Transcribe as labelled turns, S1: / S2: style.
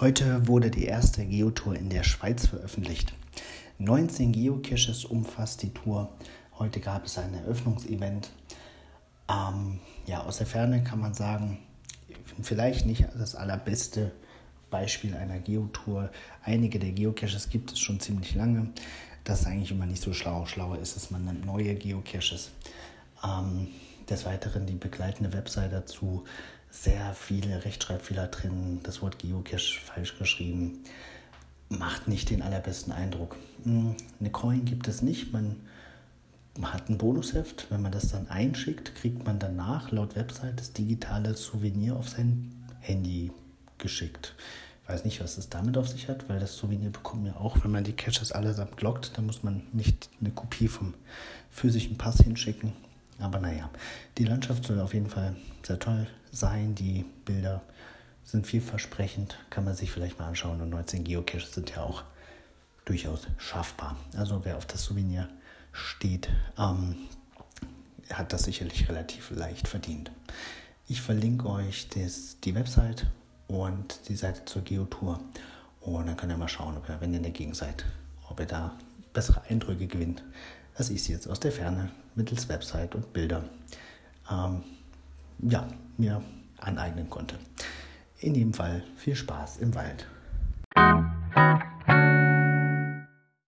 S1: Heute wurde die erste Geotour in der Schweiz veröffentlicht. 19 Geocaches umfasst die Tour. Heute gab es ein Eröffnungsevent. Ähm, ja, aus der Ferne kann man sagen, vielleicht nicht das allerbeste Beispiel einer Geotour. Einige der Geocaches gibt es schon ziemlich lange. Das ist eigentlich immer nicht so schlau. Schlauer ist es, man nimmt neue Geocaches. Ähm, des Weiteren die begleitende Website dazu. Sehr viele Rechtschreibfehler drin, das Wort Geocache falsch geschrieben. Macht nicht den allerbesten Eindruck. Hm, eine Coin gibt es nicht. Man hat ein Bonusheft. Wenn man das dann einschickt, kriegt man danach laut Website das digitale Souvenir auf sein Handy geschickt. Ich weiß nicht, was es damit auf sich hat, weil das Souvenir bekommt man ja auch, wenn man die Caches allesamt lockt. Da muss man nicht eine Kopie vom physischen Pass hinschicken. Aber naja, die Landschaft soll auf jeden Fall sehr toll sein. Die Bilder sind vielversprechend, kann man sich vielleicht mal anschauen. Und 19 Geocaches sind ja auch durchaus schaffbar. Also wer auf das Souvenir steht, ähm, hat das sicherlich relativ leicht verdient. Ich verlinke euch das, die Website und die Seite zur Geotour. Und dann könnt ihr mal schauen, ob ihr, wenn ihr in der Gegend seid, ob ihr da bessere Eindrücke gewinnt, als ich sie jetzt aus der Ferne mittels Website und Bilder ähm, ja, mir aneignen konnte. In jedem Fall viel Spaß im Wald.